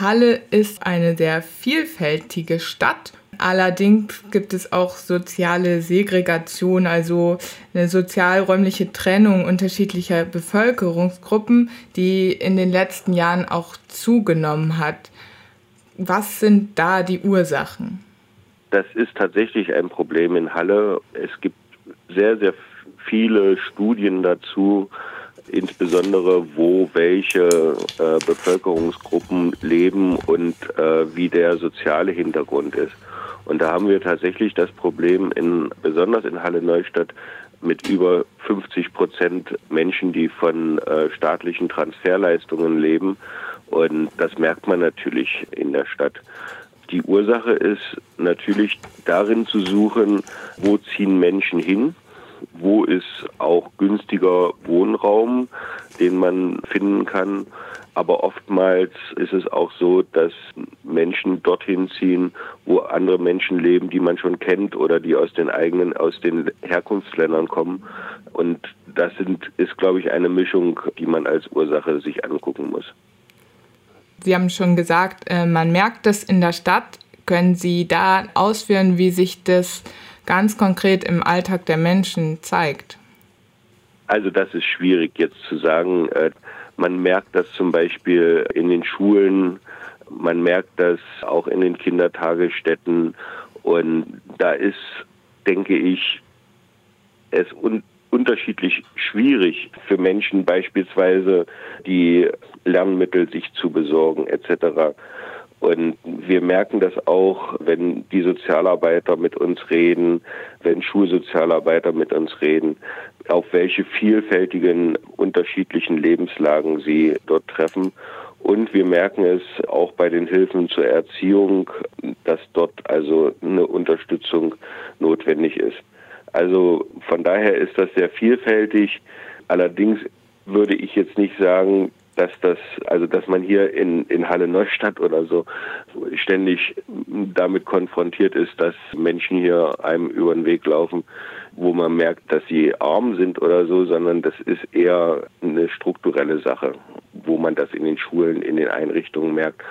Halle ist eine sehr vielfältige Stadt. Allerdings gibt es auch soziale Segregation, also eine sozialräumliche Trennung unterschiedlicher Bevölkerungsgruppen, die in den letzten Jahren auch zugenommen hat. Was sind da die Ursachen? Das ist tatsächlich ein Problem in Halle. Es gibt sehr, sehr viele Studien dazu, insbesondere wo welche äh, Bevölkerungsgruppen leben und äh, wie der soziale Hintergrund ist. Und da haben wir tatsächlich das Problem, in, besonders in Halle Neustadt, mit über 50 Prozent Menschen, die von äh, staatlichen Transferleistungen leben. Und das merkt man natürlich in der Stadt. Die Ursache ist natürlich darin zu suchen, wo ziehen Menschen hin, wo ist auch günstiger Wohnraum, den man finden kann. Aber oftmals ist es auch so, dass Menschen dorthin ziehen, wo andere Menschen leben, die man schon kennt oder die aus den eigenen, aus den Herkunftsländern kommen. Und das sind, ist, glaube ich, eine Mischung, die man als Ursache sich angucken muss. Sie haben schon gesagt, äh, man merkt das in der Stadt. Können Sie da ausführen, wie sich das ganz konkret im Alltag der Menschen zeigt? Also das ist schwierig jetzt zu sagen. Äh, man merkt das zum Beispiel in den Schulen, man merkt das auch in den Kindertagesstätten und da ist, denke ich, es un unterschiedlich schwierig für Menschen beispielsweise die Lernmittel sich zu besorgen etc. Und wir merken das auch, wenn die Sozialarbeiter mit uns reden, wenn Schulsozialarbeiter mit uns reden, auf welche vielfältigen unterschiedlichen Lebenslagen sie dort treffen. Und wir merken es auch bei den Hilfen zur Erziehung, dass dort also eine Unterstützung notwendig ist. Also von daher ist das sehr vielfältig. Allerdings würde ich jetzt nicht sagen, dass das, also dass man hier in, in Halle Neustadt oder so ständig damit konfrontiert ist, dass Menschen hier einem über den Weg laufen, wo man merkt, dass sie arm sind oder so, sondern das ist eher eine strukturelle Sache, wo man das in den Schulen, in den Einrichtungen merkt,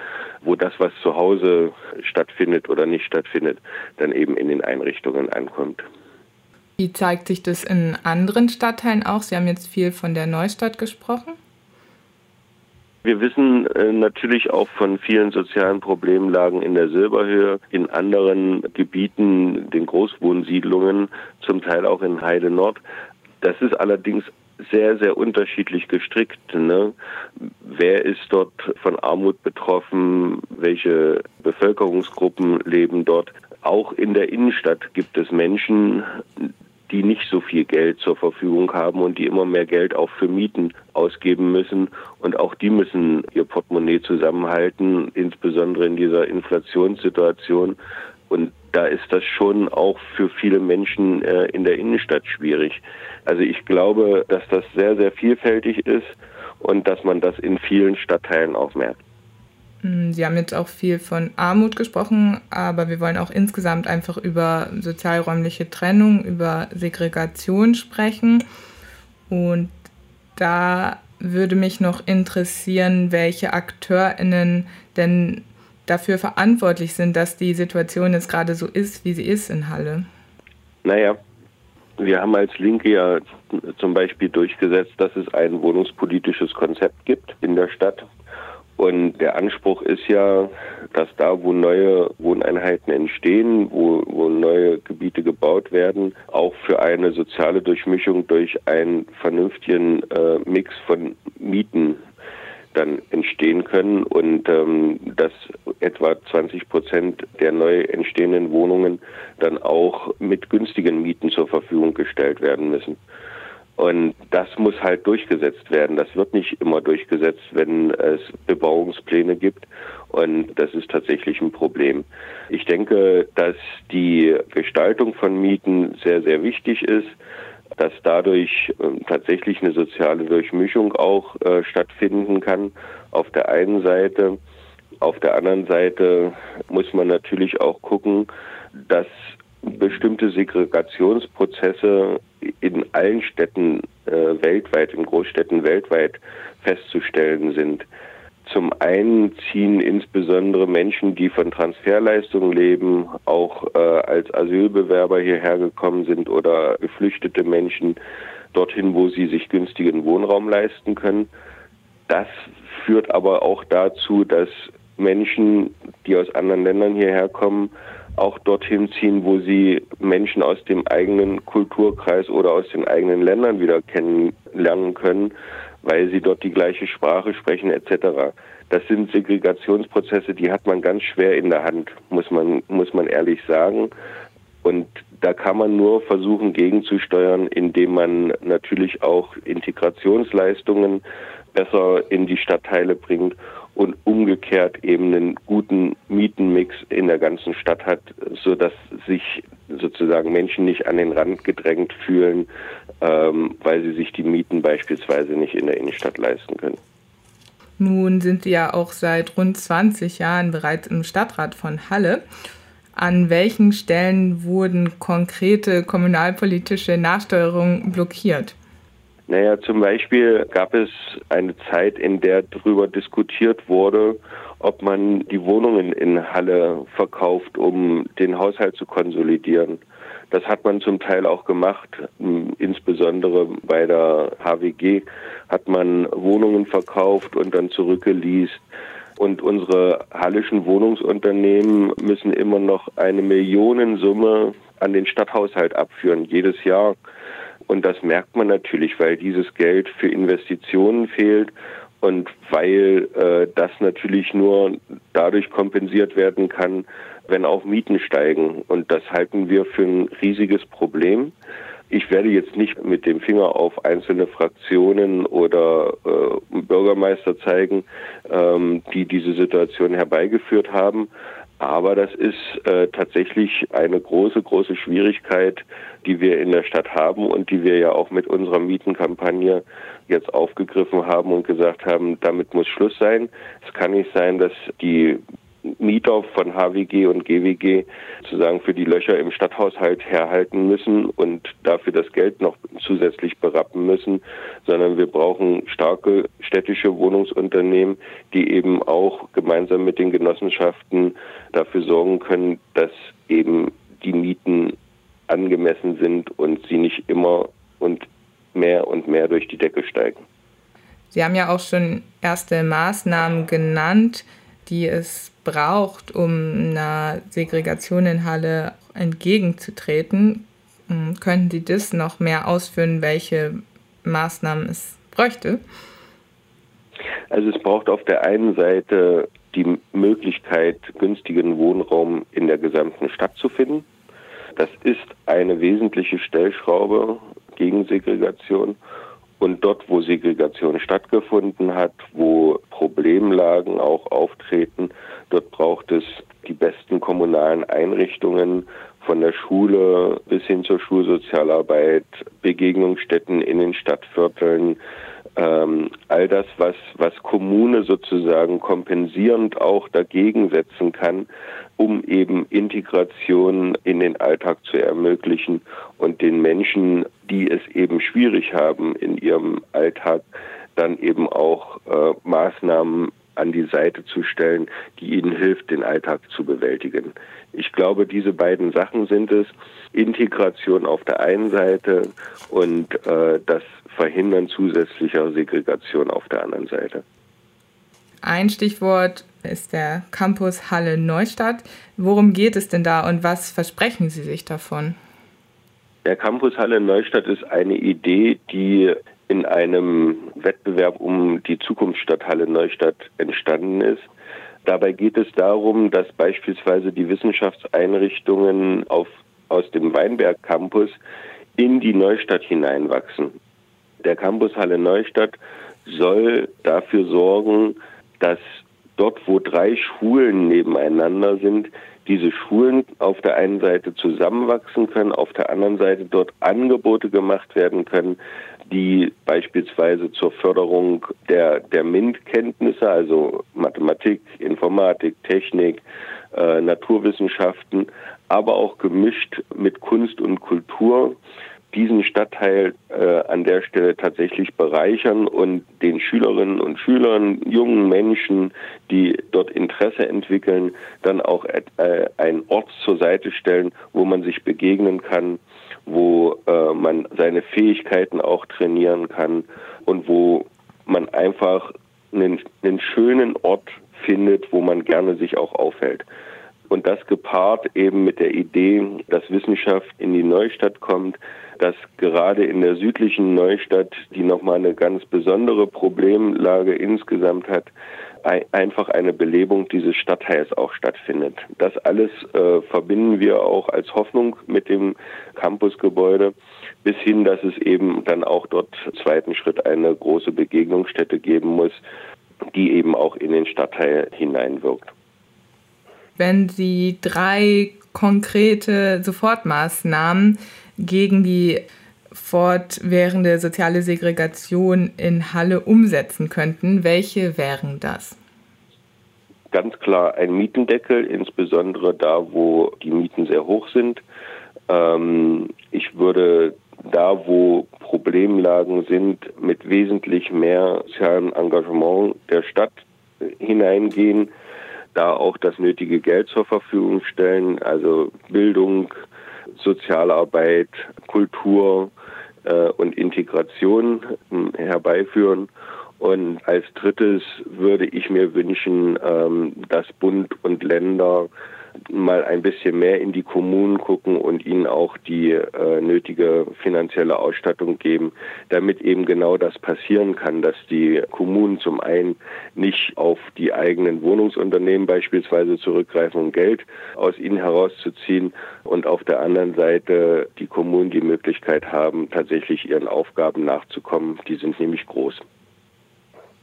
wo das, was zu Hause stattfindet oder nicht stattfindet, dann eben in den Einrichtungen ankommt. Wie zeigt sich das in anderen Stadtteilen auch? Sie haben jetzt viel von der Neustadt gesprochen. Wir wissen äh, natürlich auch von vielen sozialen Problemlagen in der Silberhöhe, in anderen Gebieten, den Großwohnsiedlungen, zum Teil auch in Heide Nord. Das ist allerdings sehr, sehr unterschiedlich gestrickt. Ne? Wer ist dort von Armut betroffen? Welche Bevölkerungsgruppen leben dort? Auch in der Innenstadt gibt es Menschen, die nicht so viel Geld zur Verfügung haben und die immer mehr Geld auch für Mieten ausgeben müssen. Und auch die müssen ihr Portemonnaie zusammenhalten, insbesondere in dieser Inflationssituation. Und da ist das schon auch für viele Menschen äh, in der Innenstadt schwierig. Also ich glaube, dass das sehr, sehr vielfältig ist und dass man das in vielen Stadtteilen auch merkt. Hm, Sie haben jetzt auch viel von Armut gesprochen, aber wir wollen auch insgesamt einfach über sozialräumliche Trennung, über Segregation sprechen. Und da würde mich noch interessieren, welche AkteurInnen denn dafür verantwortlich sind, dass die Situation jetzt gerade so ist, wie sie ist in Halle. Naja, wir haben als Linke ja zum Beispiel durchgesetzt, dass es ein wohnungspolitisches Konzept gibt in der Stadt, und der Anspruch ist ja, dass da, wo neue Wohneinheiten entstehen, wo, wo neue Gebiete gebaut werden, auch für eine soziale Durchmischung durch einen vernünftigen äh, Mix von Mieten dann entstehen können und ähm, dass etwa 20 Prozent der neu entstehenden Wohnungen dann auch mit günstigen Mieten zur Verfügung gestellt werden müssen. Und das muss halt durchgesetzt werden. Das wird nicht immer durchgesetzt, wenn es Bebauungspläne gibt. Und das ist tatsächlich ein Problem. Ich denke, dass die Gestaltung von Mieten sehr, sehr wichtig ist, dass dadurch äh, tatsächlich eine soziale Durchmischung auch äh, stattfinden kann. Auf der einen Seite. Auf der anderen Seite muss man natürlich auch gucken, dass bestimmte Segregationsprozesse in allen Städten äh, weltweit, in Großstädten weltweit festzustellen sind. Zum einen ziehen insbesondere Menschen, die von Transferleistungen leben, auch äh, als Asylbewerber hierher gekommen sind oder geflüchtete Menschen dorthin, wo sie sich günstigen Wohnraum leisten können. Das führt aber auch dazu, dass Menschen, die aus anderen Ländern hierher kommen, auch dorthin ziehen, wo sie Menschen aus dem eigenen Kulturkreis oder aus den eigenen Ländern wieder kennenlernen können, weil sie dort die gleiche Sprache sprechen etc. Das sind Segregationsprozesse, die hat man ganz schwer in der Hand, muss man, muss man ehrlich sagen. Und da kann man nur versuchen, gegenzusteuern, indem man natürlich auch Integrationsleistungen besser in die Stadtteile bringt und umgekehrt eben einen guten Mietenmix in der ganzen Stadt hat, so dass sich sozusagen Menschen nicht an den Rand gedrängt fühlen, ähm, weil sie sich die Mieten beispielsweise nicht in der Innenstadt leisten können. Nun sind Sie ja auch seit rund 20 Jahren bereits im Stadtrat von Halle. An welchen Stellen wurden konkrete kommunalpolitische Nachsteuerungen blockiert? Naja, zum Beispiel gab es eine Zeit, in der darüber diskutiert wurde, ob man die Wohnungen in Halle verkauft, um den Haushalt zu konsolidieren. Das hat man zum Teil auch gemacht, insbesondere bei der HWG hat man Wohnungen verkauft und dann zurückgeleast. Und unsere hallischen Wohnungsunternehmen müssen immer noch eine Millionensumme an den Stadthaushalt abführen, jedes Jahr. Und das merkt man natürlich, weil dieses Geld für Investitionen fehlt und weil äh, das natürlich nur dadurch kompensiert werden kann, wenn auch Mieten steigen. Und das halten wir für ein riesiges Problem. Ich werde jetzt nicht mit dem Finger auf einzelne Fraktionen oder äh, Bürgermeister zeigen, ähm, die diese Situation herbeigeführt haben. Aber das ist äh, tatsächlich eine große, große Schwierigkeit, die wir in der Stadt haben und die wir ja auch mit unserer Mietenkampagne jetzt aufgegriffen haben und gesagt haben, damit muss Schluss sein. Es kann nicht sein, dass die Mieter von HWG und GWG sozusagen für die Löcher im Stadthaushalt herhalten müssen und dafür das Geld noch zusätzlich berappen müssen, sondern wir brauchen starke städtische Wohnungsunternehmen, die eben auch gemeinsam mit den Genossenschaften dafür sorgen können, dass eben die Mieten angemessen sind und sie nicht immer und mehr und mehr durch die Decke steigen. Sie haben ja auch schon erste Maßnahmen genannt, die es braucht, um einer Segregation in Halle entgegenzutreten. Hm, könnten Sie das noch mehr ausführen, welche Maßnahmen es bräuchte? Also es braucht auf der einen Seite die Möglichkeit, günstigen Wohnraum in der gesamten Stadt zu finden. Das ist eine wesentliche Stellschraube gegen Segregation. Und dort, wo Segregation stattgefunden hat, wo Problemlagen auch auftreten, dort braucht es die besten kommunalen Einrichtungen, von der Schule bis hin zur Schulsozialarbeit, Begegnungsstätten in den Stadtvierteln, ähm, all das, was, was Kommune sozusagen kompensierend auch dagegen setzen kann, um eben Integration in den Alltag zu ermöglichen und den Menschen, die es eben schwierig haben in ihrem Alltag, dann eben auch äh, Maßnahmen an die Seite zu stellen, die ihnen hilft, den Alltag zu bewältigen. Ich glaube, diese beiden Sachen sind es. Integration auf der einen Seite und äh, das Verhindern zusätzlicher Segregation auf der anderen Seite. Ein Stichwort ist der Campus Halle Neustadt. Worum geht es denn da und was versprechen Sie sich davon? Der Campus Halle Neustadt ist eine Idee, die in einem Wettbewerb um die Zukunftsstadt Halle Neustadt entstanden ist. Dabei geht es darum, dass beispielsweise die Wissenschaftseinrichtungen auf, aus dem Weinberg Campus in die Neustadt hineinwachsen. Der Campus Halle Neustadt soll dafür sorgen, dass dort, wo drei Schulen nebeneinander sind, diese Schulen auf der einen Seite zusammenwachsen können, auf der anderen Seite dort Angebote gemacht werden können, die beispielsweise zur Förderung der, der MINT-Kenntnisse, also Mathematik, Informatik, Technik, äh, Naturwissenschaften, aber auch gemischt mit Kunst und Kultur diesen Stadtteil äh, an der Stelle tatsächlich bereichern und den Schülerinnen und Schülern, jungen Menschen, die dort Interesse entwickeln, dann auch äh, einen Ort zur Seite stellen, wo man sich begegnen kann, wo äh, man seine Fähigkeiten auch trainieren kann und wo man einfach einen, einen schönen Ort findet, wo man gerne sich auch aufhält. Und das gepaart eben mit der Idee, dass Wissenschaft in die Neustadt kommt, dass gerade in der südlichen Neustadt, die nochmal eine ganz besondere Problemlage insgesamt hat, einfach eine Belebung dieses Stadtteils auch stattfindet. Das alles äh, verbinden wir auch als Hoffnung mit dem Campusgebäude, bis hin, dass es eben dann auch dort zweiten Schritt eine große Begegnungsstätte geben muss, die eben auch in den Stadtteil hineinwirkt. Wenn Sie drei konkrete Sofortmaßnahmen gegen die fortwährende soziale Segregation in Halle umsetzen könnten, welche wären das? Ganz klar ein Mietendeckel, insbesondere da, wo die Mieten sehr hoch sind. Ähm, ich würde da, wo Problemlagen sind, mit wesentlich mehr sozialem Engagement der Stadt hineingehen, da auch das nötige Geld zur Verfügung stellen, also Bildung, Sozialarbeit, Kultur äh, und Integration äh, herbeiführen. Und als drittes würde ich mir wünschen, ähm, dass Bund und Länder mal ein bisschen mehr in die Kommunen gucken und ihnen auch die äh, nötige finanzielle Ausstattung geben, damit eben genau das passieren kann, dass die Kommunen zum einen nicht auf die eigenen Wohnungsunternehmen beispielsweise zurückgreifen, um Geld aus ihnen herauszuziehen und auf der anderen Seite die Kommunen die Möglichkeit haben, tatsächlich ihren Aufgaben nachzukommen. Die sind nämlich groß.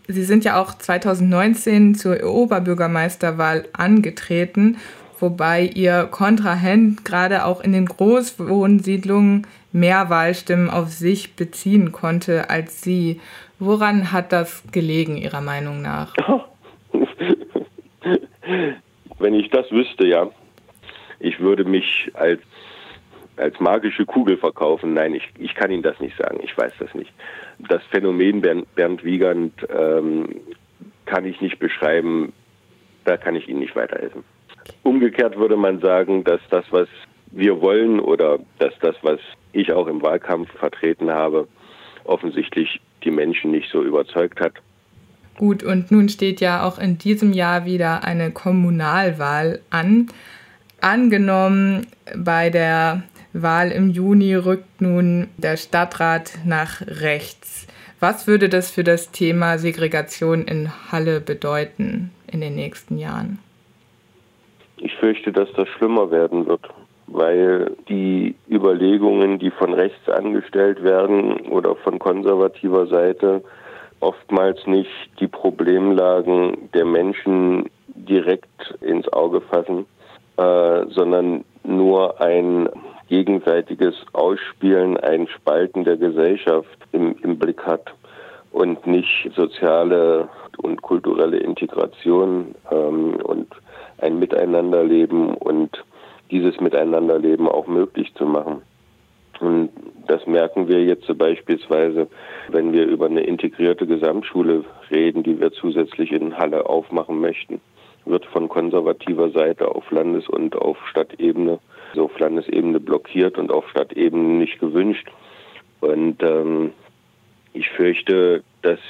Sie sind ja auch 2019 zur Oberbürgermeisterwahl angetreten wobei ihr Kontrahent gerade auch in den Großwohnsiedlungen mehr Wahlstimmen auf sich beziehen konnte als sie. Woran hat das gelegen, Ihrer Meinung nach? Wenn ich das wüsste, ja. Ich würde mich als, als magische Kugel verkaufen. Nein, ich, ich kann Ihnen das nicht sagen. Ich weiß das nicht. Das Phänomen Bernd, Bernd Wiegand ähm, kann ich nicht beschreiben. Da kann ich Ihnen nicht weiterhelfen. Umgekehrt würde man sagen, dass das, was wir wollen oder dass das, was ich auch im Wahlkampf vertreten habe, offensichtlich die Menschen nicht so überzeugt hat. Gut, und nun steht ja auch in diesem Jahr wieder eine Kommunalwahl an. Angenommen, bei der Wahl im Juni rückt nun der Stadtrat nach rechts. Was würde das für das Thema Segregation in Halle bedeuten in den nächsten Jahren? Ich fürchte, dass das schlimmer werden wird, weil die Überlegungen, die von rechts angestellt werden oder von konservativer Seite, oftmals nicht die Problemlagen der Menschen direkt ins Auge fassen, äh, sondern nur ein gegenseitiges Ausspielen, ein Spalten der Gesellschaft im, im Blick hat und nicht soziale und kulturelle Integration ähm, und ein Miteinanderleben und dieses Miteinanderleben auch möglich zu machen. Und das merken wir jetzt beispielsweise, wenn wir über eine integrierte Gesamtschule reden, die wir zusätzlich in Halle aufmachen möchten. Wird von konservativer Seite auf Landes- und auf Stadtebene, also auf Landesebene blockiert und auf Stadtebene nicht gewünscht. Und ähm, ich fürchte, dass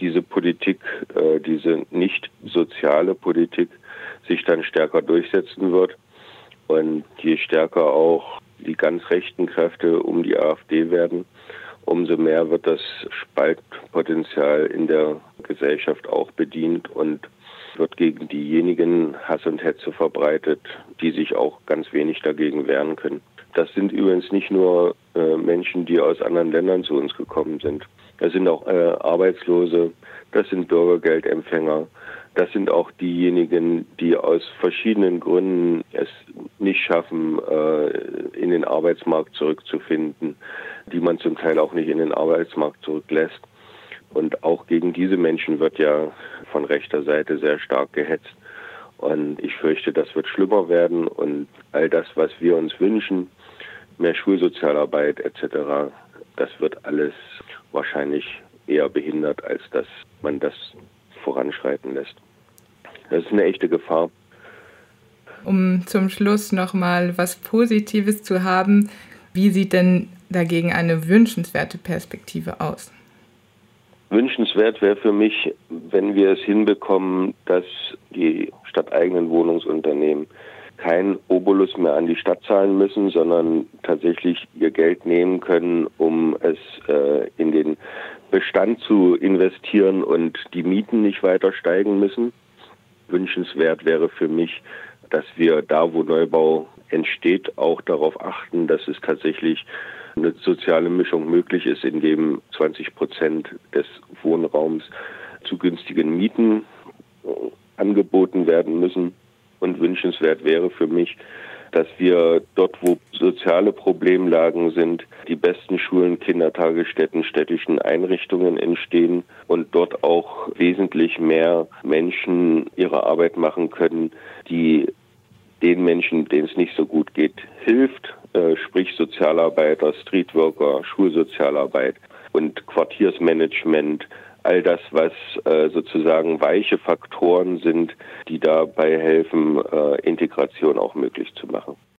diese Politik, äh, diese nicht soziale Politik, sich dann stärker durchsetzen wird. Und je stärker auch die ganz rechten Kräfte um die AfD werden, umso mehr wird das Spaltpotenzial in der Gesellschaft auch bedient und wird gegen diejenigen Hass und Hetze verbreitet, die sich auch ganz wenig dagegen wehren können. Das sind übrigens nicht nur äh, Menschen, die aus anderen Ländern zu uns gekommen sind. Das sind auch äh, Arbeitslose, das sind Bürgergeldempfänger, das sind auch diejenigen, die aus verschiedenen Gründen es nicht schaffen, äh, in den Arbeitsmarkt zurückzufinden, die man zum Teil auch nicht in den Arbeitsmarkt zurücklässt. Und auch gegen diese Menschen wird ja von rechter Seite sehr stark gehetzt. Und ich fürchte, das wird schlimmer werden. Und all das, was wir uns wünschen, mehr Schulsozialarbeit etc. Das wird alles wahrscheinlich eher behindert, als dass man das voranschreiten lässt. Das ist eine echte Gefahr. Um zum Schluss nochmal was Positives zu haben, wie sieht denn dagegen eine wünschenswerte Perspektive aus? Wünschenswert wäre für mich, wenn wir es hinbekommen, dass die stadteigenen Wohnungsunternehmen kein Obolus mehr an die Stadt zahlen müssen, sondern tatsächlich ihr Geld nehmen können, um es äh, in den Bestand zu investieren und die Mieten nicht weiter steigen müssen. Wünschenswert wäre für mich, dass wir da, wo Neubau entsteht, auch darauf achten, dass es tatsächlich eine soziale Mischung möglich ist, in dem 20 Prozent des Wohnraums zu günstigen Mieten angeboten werden müssen. Und wünschenswert wäre für mich, dass wir dort, wo soziale Problemlagen sind, die besten Schulen, Kindertagesstätten, städtischen Einrichtungen entstehen und dort auch wesentlich mehr Menschen ihre Arbeit machen können, die den Menschen, denen es nicht so gut geht, hilft, äh, sprich Sozialarbeiter, Streetworker, Schulsozialarbeit und Quartiersmanagement, all das, was äh, sozusagen weiche Faktoren sind, die dabei helfen, äh, Integration auch möglich zu machen.